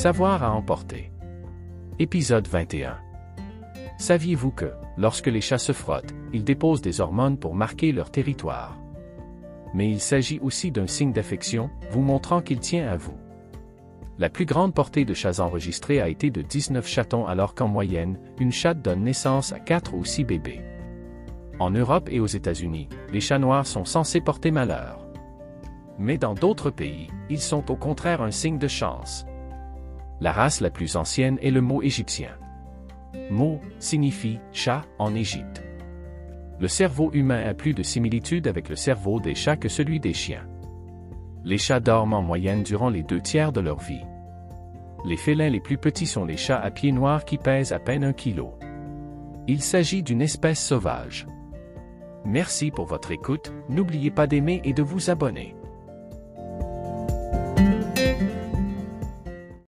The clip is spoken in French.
Savoir à emporter. Épisode 21. Saviez-vous que, lorsque les chats se frottent, ils déposent des hormones pour marquer leur territoire? Mais il s'agit aussi d'un signe d'affection, vous montrant qu'il tient à vous. La plus grande portée de chats enregistrée a été de 19 chatons alors qu'en moyenne, une chatte donne naissance à 4 ou 6 bébés. En Europe et aux États-Unis, les chats noirs sont censés porter malheur. Mais dans d'autres pays, ils sont au contraire un signe de chance. La race la plus ancienne est le mot égyptien. Mot signifie chat en Égypte. Le cerveau humain a plus de similitude avec le cerveau des chats que celui des chiens. Les chats dorment en moyenne durant les deux tiers de leur vie. Les félins les plus petits sont les chats à pieds noirs qui pèsent à peine un kilo. Il s'agit d'une espèce sauvage. Merci pour votre écoute, n'oubliez pas d'aimer et de vous abonner.